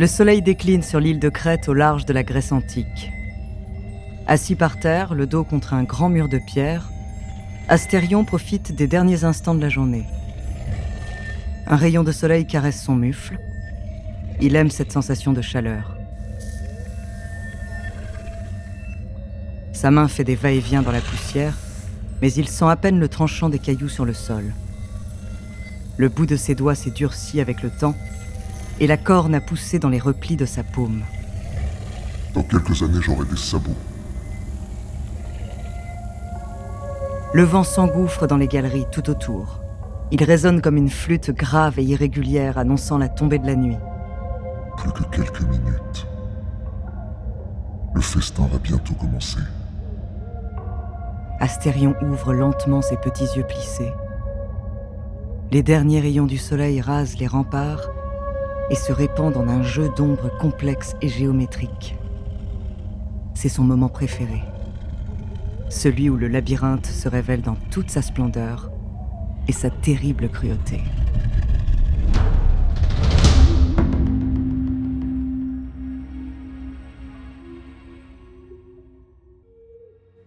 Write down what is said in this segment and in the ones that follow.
Le soleil décline sur l'île de Crète au large de la Grèce antique. Assis par terre, le dos contre un grand mur de pierre, Astérion profite des derniers instants de la journée. Un rayon de soleil caresse son mufle. Il aime cette sensation de chaleur. Sa main fait des va-et-vient dans la poussière, mais il sent à peine le tranchant des cailloux sur le sol. Le bout de ses doigts s'est durci avec le temps, et la corne a poussé dans les replis de sa paume. Dans quelques années, j'aurai des sabots. Le vent s'engouffre dans les galeries tout autour. Il résonne comme une flûte grave et irrégulière annonçant la tombée de la nuit. Plus que quelques minutes. Le festin va bientôt commencer. Astérion ouvre lentement ses petits yeux plissés. Les derniers rayons du soleil rasent les remparts et se répandent en un jeu d'ombres complexe et géométrique. C'est son moment préféré. Celui où le labyrinthe se révèle dans toute sa splendeur et sa terrible cruauté.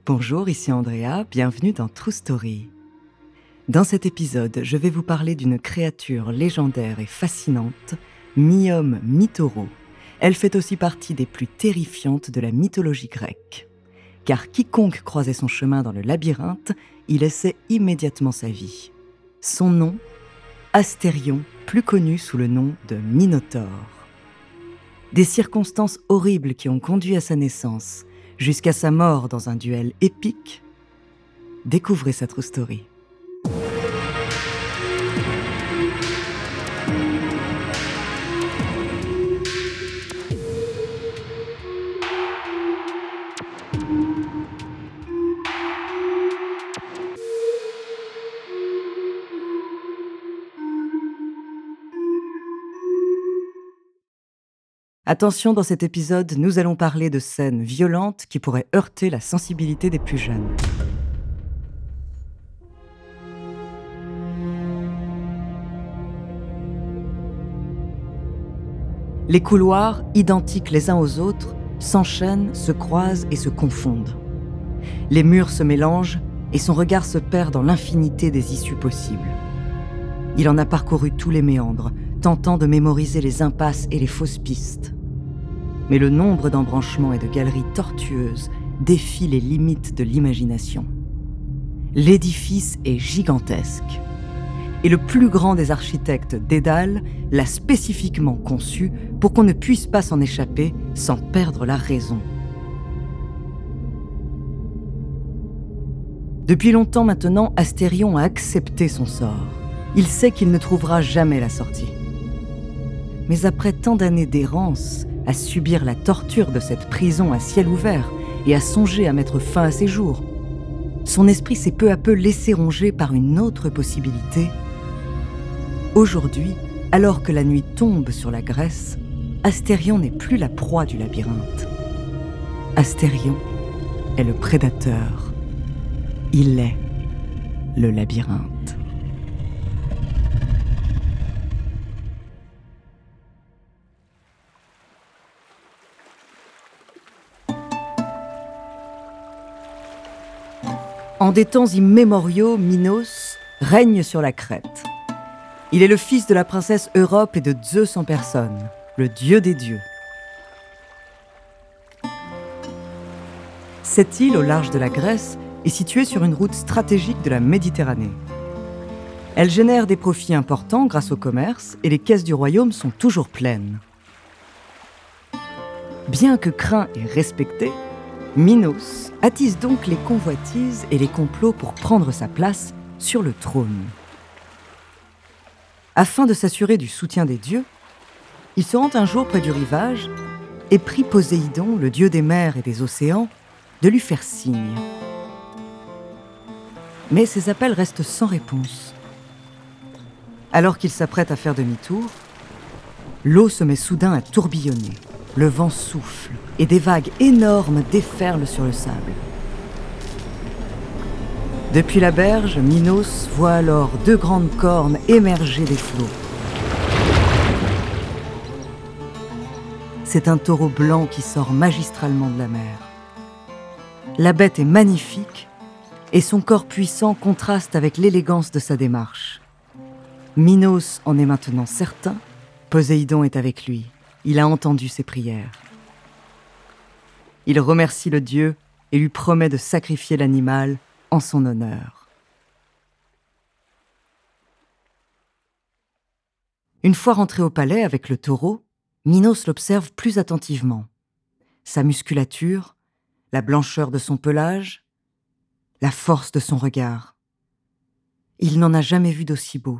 Bonjour, ici Andrea, bienvenue dans True Story. Dans cet épisode, je vais vous parler d'une créature légendaire et fascinante, mi-homme. Elle fait aussi partie des plus terrifiantes de la mythologie grecque. Car quiconque croisait son chemin dans le labyrinthe, y laissait immédiatement sa vie. Son nom, Astérion, plus connu sous le nom de Minotaure. Des circonstances horribles qui ont conduit à sa naissance, jusqu'à sa mort dans un duel épique, découvrez sa story. Attention, dans cet épisode, nous allons parler de scènes violentes qui pourraient heurter la sensibilité des plus jeunes. Les couloirs, identiques les uns aux autres, s'enchaînent, se croisent et se confondent. Les murs se mélangent et son regard se perd dans l'infinité des issues possibles. Il en a parcouru tous les méandres, tentant de mémoriser les impasses et les fausses pistes. Mais le nombre d'embranchements et de galeries tortueuses défie les limites de l'imagination. L'édifice est gigantesque. Et le plus grand des architectes Dédale l'a spécifiquement conçu pour qu'on ne puisse pas s'en échapper sans perdre la raison. Depuis longtemps maintenant, Astérion a accepté son sort. Il sait qu'il ne trouvera jamais la sortie. Mais après tant d'années d'errance, à subir la torture de cette prison à ciel ouvert et à songer à mettre fin à ses jours, son esprit s'est peu à peu laissé ronger par une autre possibilité. Aujourd'hui, alors que la nuit tombe sur la Grèce, Astérion n'est plus la proie du labyrinthe. Astérion est le prédateur. Il est le labyrinthe. En des temps immémoriaux, Minos règne sur la Crète. Il est le fils de la princesse Europe et de Zeus en personne, le dieu des dieux. Cette île au large de la Grèce est située sur une route stratégique de la Méditerranée. Elle génère des profits importants grâce au commerce et les caisses du royaume sont toujours pleines. Bien que craint et respecté, Minos attise donc les convoitises et les complots pour prendre sa place sur le trône. Afin de s'assurer du soutien des dieux, il se rend un jour près du rivage et prie Poséidon, le dieu des mers et des océans, de lui faire signe. Mais ses appels restent sans réponse. Alors qu'il s'apprête à faire demi-tour, l'eau se met soudain à tourbillonner, le vent souffle et des vagues énormes déferlent sur le sable. Depuis la berge, Minos voit alors deux grandes cornes émerger des flots. C'est un taureau blanc qui sort magistralement de la mer. La bête est magnifique et son corps puissant contraste avec l'élégance de sa démarche. Minos en est maintenant certain, Poséidon est avec lui, il a entendu ses prières. Il remercie le dieu et lui promet de sacrifier l'animal en son honneur. Une fois rentré au palais avec le taureau, Minos l'observe plus attentivement. Sa musculature, la blancheur de son pelage, la force de son regard. Il n'en a jamais vu d'aussi beau.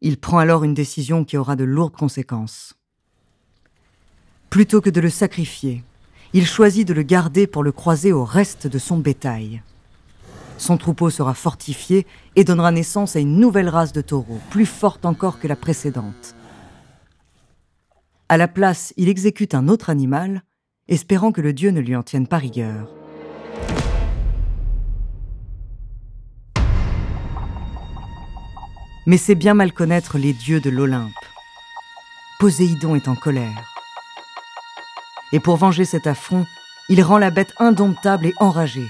Il prend alors une décision qui aura de lourdes conséquences. Plutôt que de le sacrifier, il choisit de le garder pour le croiser au reste de son bétail. Son troupeau sera fortifié et donnera naissance à une nouvelle race de taureaux, plus forte encore que la précédente. À la place, il exécute un autre animal espérant que le dieu ne lui en tienne pas rigueur. Mais c'est bien mal connaître les dieux de l'Olympe. Poséidon est en colère. Et pour venger cet affront, il rend la bête indomptable et enragée.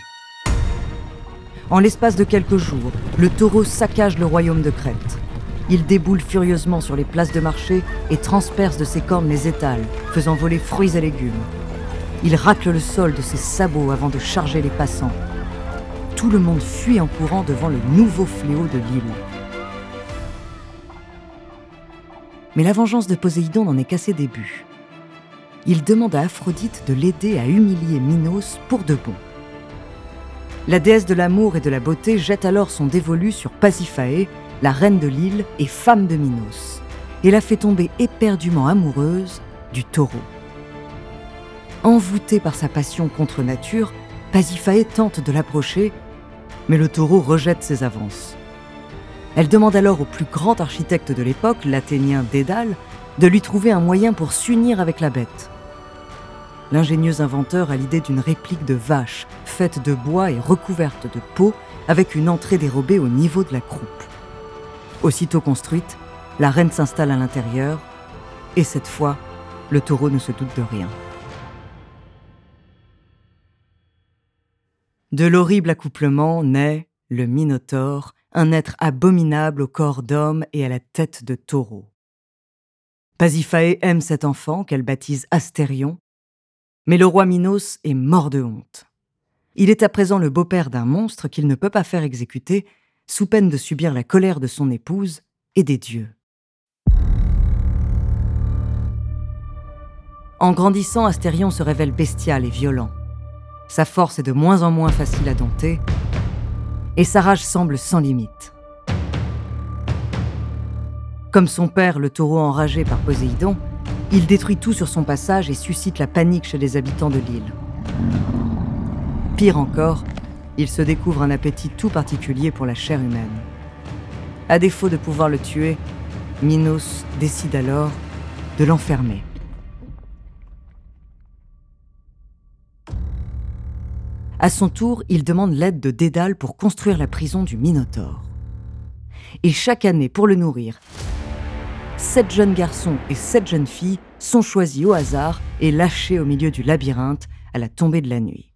En l'espace de quelques jours, le taureau saccage le royaume de Crète. Il déboule furieusement sur les places de marché et transperce de ses cornes les étals, faisant voler fruits et légumes. Il racle le sol de ses sabots avant de charger les passants. Tout le monde fuit en courant devant le nouveau fléau de l'île. Mais la vengeance de Poséidon n'en est qu'à ses débuts. Il demande à Aphrodite de l'aider à humilier Minos pour de bon. La déesse de l'amour et de la beauté jette alors son dévolu sur Pasiphae, la reine de l'île et femme de Minos, et la fait tomber éperdument amoureuse du taureau. Envoûté par sa passion contre nature, Pasiphae tente de l'approcher, mais le taureau rejette ses avances. Elle demande alors au plus grand architecte de l'époque, l'Athénien Dédale, de lui trouver un moyen pour s'unir avec la bête. L'ingénieux inventeur a l'idée d'une réplique de vache, faite de bois et recouverte de peau, avec une entrée dérobée au niveau de la croupe. Aussitôt construite, la reine s'installe à l'intérieur, et cette fois, le taureau ne se doute de rien. De l'horrible accouplement naît le Minotaure, un être abominable au corps d'homme et à la tête de taureau. Pasiphae aime cet enfant qu'elle baptise Astérion, mais le roi Minos est mort de honte. Il est à présent le beau-père d'un monstre qu'il ne peut pas faire exécuter, sous peine de subir la colère de son épouse et des dieux. En grandissant, Astérion se révèle bestial et violent. Sa force est de moins en moins facile à dompter, et sa rage semble sans limite. Comme son père, le taureau enragé par Poséidon, il détruit tout sur son passage et suscite la panique chez les habitants de l'île. Pire encore, il se découvre un appétit tout particulier pour la chair humaine. À défaut de pouvoir le tuer, Minos décide alors de l'enfermer. À son tour, il demande l'aide de Dédale pour construire la prison du Minotaure. Et chaque année, pour le nourrir, sept jeunes garçons et sept jeunes filles sont choisis au hasard et lâchés au milieu du labyrinthe à la tombée de la nuit.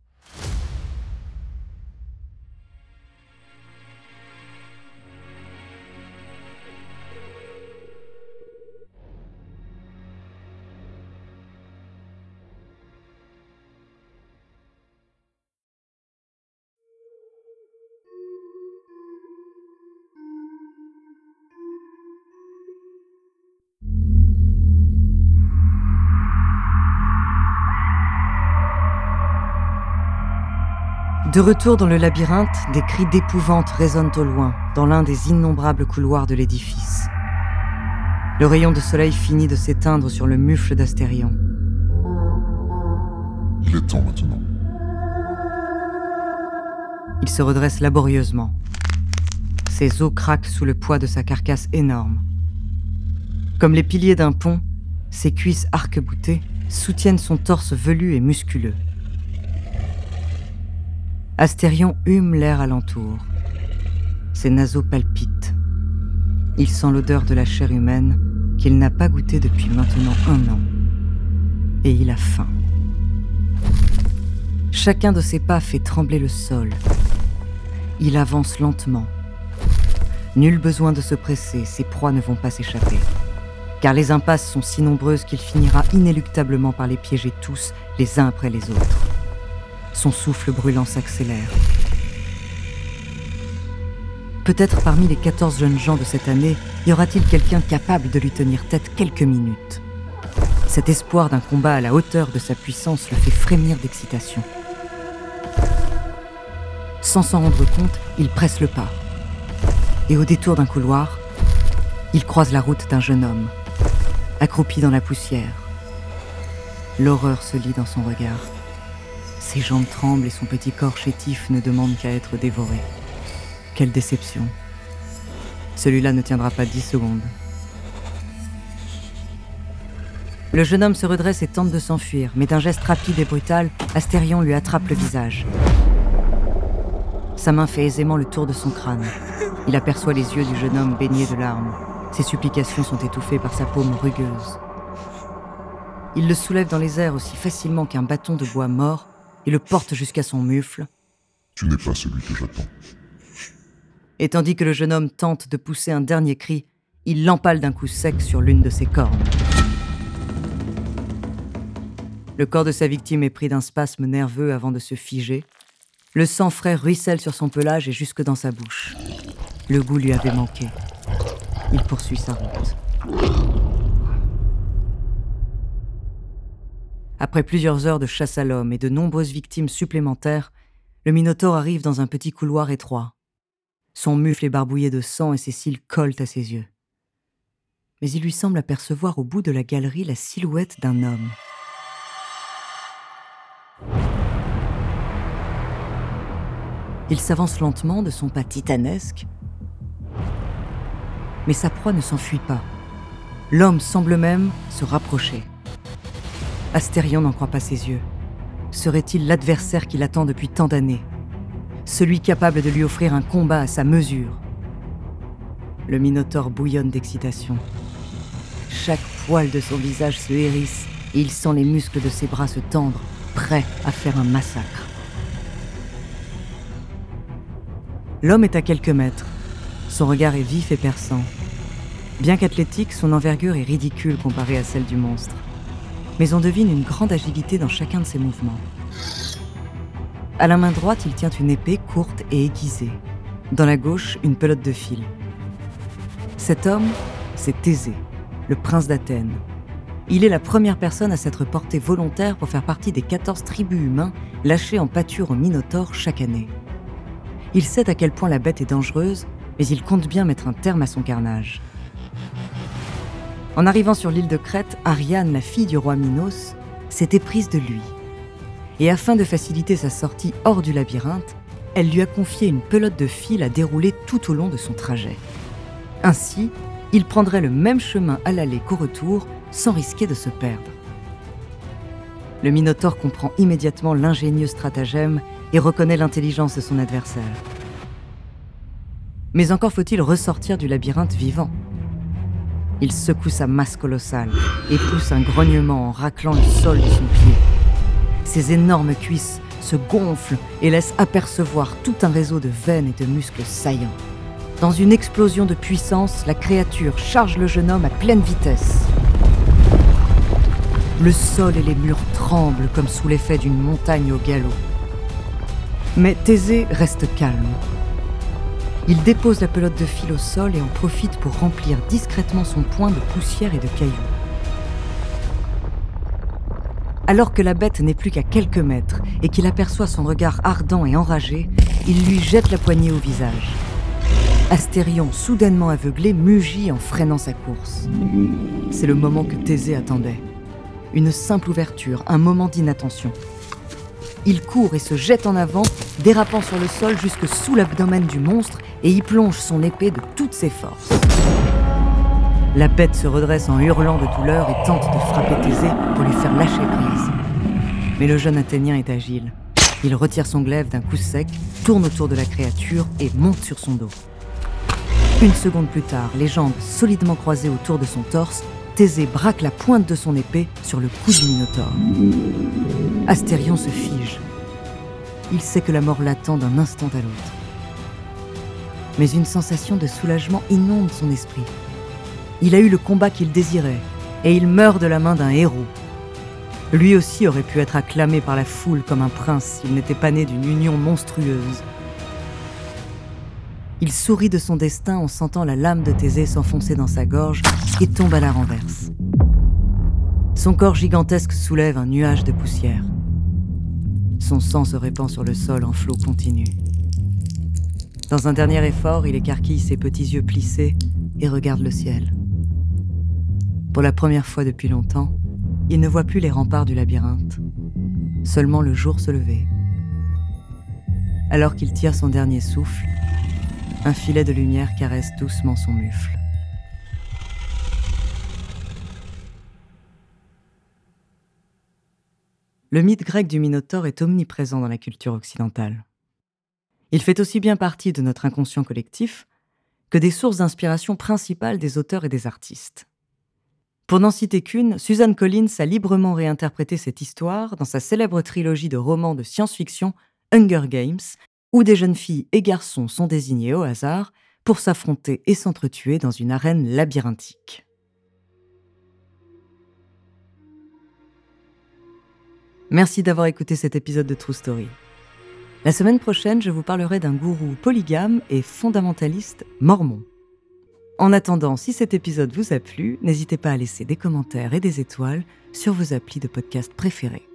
De retour dans le labyrinthe, des cris d'épouvante résonnent au loin, dans l'un des innombrables couloirs de l'édifice. Le rayon de soleil finit de s'éteindre sur le mufle d'Astérion. Il est temps maintenant. Il se redresse laborieusement. Ses os craquent sous le poids de sa carcasse énorme. Comme les piliers d'un pont, ses cuisses arc-boutées soutiennent son torse velu et musculeux. Astérion hume l'air alentour. Ses naseaux palpitent. Il sent l'odeur de la chair humaine qu'il n'a pas goûtée depuis maintenant un an. Et il a faim. Chacun de ses pas fait trembler le sol. Il avance lentement. Nul besoin de se presser, ses proies ne vont pas s'échapper. Car les impasses sont si nombreuses qu'il finira inéluctablement par les piéger tous, les uns après les autres. Son souffle brûlant s'accélère. Peut-être parmi les 14 jeunes gens de cette année, y aura-t-il quelqu'un capable de lui tenir tête quelques minutes? Cet espoir d'un combat à la hauteur de sa puissance le fait frémir d'excitation. Sans s'en rendre compte, il presse le pas. Et au détour d'un couloir, il croise la route d'un jeune homme, accroupi dans la poussière. L'horreur se lit dans son regard. Ses jambes tremblent et son petit corps chétif ne demande qu'à être dévoré. Quelle déception. Celui-là ne tiendra pas dix secondes. Le jeune homme se redresse et tente de s'enfuir, mais d'un geste rapide et brutal, Astérion lui attrape le visage. Sa main fait aisément le tour de son crâne. Il aperçoit les yeux du jeune homme baignés de larmes. Ses supplications sont étouffées par sa paume rugueuse. Il le soulève dans les airs aussi facilement qu'un bâton de bois mort et le porte jusqu'à son mufle. Tu n'es pas celui que j'attends. Et tandis que le jeune homme tente de pousser un dernier cri, il l'empale d'un coup sec sur l'une de ses cornes. Le corps de sa victime est pris d'un spasme nerveux avant de se figer, le sang frais ruisselle sur son pelage et jusque dans sa bouche. Le goût lui avait manqué. Il poursuit sa route. Après plusieurs heures de chasse à l'homme et de nombreuses victimes supplémentaires, le Minotaure arrive dans un petit couloir étroit. Son mufle est barbouillé de sang et ses cils collent à ses yeux. Mais il lui semble apercevoir au bout de la galerie la silhouette d'un homme. Il s'avance lentement de son pas titanesque, mais sa proie ne s'enfuit pas. L'homme semble même se rapprocher. Astérion n'en croit pas ses yeux. Serait-il l'adversaire qui l'attend depuis tant d'années? Celui capable de lui offrir un combat à sa mesure? Le Minotaure bouillonne d'excitation. Chaque poil de son visage se hérisse et il sent les muscles de ses bras se tendre, prêts à faire un massacre. L'homme est à quelques mètres. Son regard est vif et perçant. Bien qu'athlétique, son envergure est ridicule comparée à celle du monstre. Mais on devine une grande agilité dans chacun de ses mouvements. À la main droite, il tient une épée courte et aiguisée. Dans la gauche, une pelote de fil. Cet homme, c'est Thésée, le prince d'Athènes. Il est la première personne à s'être porté volontaire pour faire partie des 14 tribus humains lâchés en pâture au Minotaure chaque année. Il sait à quel point la bête est dangereuse, mais il compte bien mettre un terme à son carnage. En arrivant sur l'île de Crète, Ariane, la fille du roi Minos, s'était prise de lui. Et afin de faciliter sa sortie hors du labyrinthe, elle lui a confié une pelote de fil à dérouler tout au long de son trajet. Ainsi, il prendrait le même chemin à l'aller qu'au retour, sans risquer de se perdre. Le Minotaure comprend immédiatement l'ingénieux stratagème et reconnaît l'intelligence de son adversaire. Mais encore faut-il ressortir du labyrinthe vivant. Il secoue sa masse colossale et pousse un grognement en raclant le sol de son pied. Ses énormes cuisses se gonflent et laissent apercevoir tout un réseau de veines et de muscles saillants. Dans une explosion de puissance, la créature charge le jeune homme à pleine vitesse. Le sol et les murs tremblent comme sous l'effet d'une montagne au galop. Mais Thésée reste calme. Il dépose la pelote de fil au sol et en profite pour remplir discrètement son poing de poussière et de cailloux. Alors que la bête n'est plus qu'à quelques mètres et qu'il aperçoit son regard ardent et enragé, il lui jette la poignée au visage. Astérion, soudainement aveuglé, mugit en freinant sa course. C'est le moment que Thésée attendait. Une simple ouverture, un moment d'inattention. Il court et se jette en avant, dérapant sur le sol jusque sous l'abdomen du monstre et y plonge son épée de toutes ses forces. La bête se redresse en hurlant de douleur et tente de frapper Thésée pour lui faire lâcher prise. Mais le jeune Athénien est agile. Il retire son glaive d'un coup sec, tourne autour de la créature et monte sur son dos. Une seconde plus tard, les jambes solidement croisées autour de son torse, Thésée braque la pointe de son épée sur le cou du Minotaure. Astérion se fige. Il sait que la mort l'attend d'un instant à l'autre. Mais une sensation de soulagement inonde son esprit. Il a eu le combat qu'il désirait, et il meurt de la main d'un héros. Lui aussi aurait pu être acclamé par la foule comme un prince s'il n'était pas né d'une union monstrueuse. Il sourit de son destin en sentant la lame de Thésée s'enfoncer dans sa gorge et tombe à la renverse. Son corps gigantesque soulève un nuage de poussière. Son sang se répand sur le sol en flot continu. Dans un dernier effort, il écarquille ses petits yeux plissés et regarde le ciel. Pour la première fois depuis longtemps, il ne voit plus les remparts du labyrinthe, seulement le jour se lever. Alors qu'il tire son dernier souffle, un filet de lumière caresse doucement son mufle. Le mythe grec du Minotaure est omniprésent dans la culture occidentale. Il fait aussi bien partie de notre inconscient collectif que des sources d'inspiration principales des auteurs et des artistes. Pour n'en citer qu'une, Suzanne Collins a librement réinterprété cette histoire dans sa célèbre trilogie de romans de science-fiction Hunger Games, où des jeunes filles et garçons sont désignés au hasard pour s'affronter et s'entretuer dans une arène labyrinthique. Merci d'avoir écouté cet épisode de True Story. La semaine prochaine, je vous parlerai d'un gourou polygame et fondamentaliste mormon. En attendant, si cet épisode vous a plu, n'hésitez pas à laisser des commentaires et des étoiles sur vos applis de podcast préférés.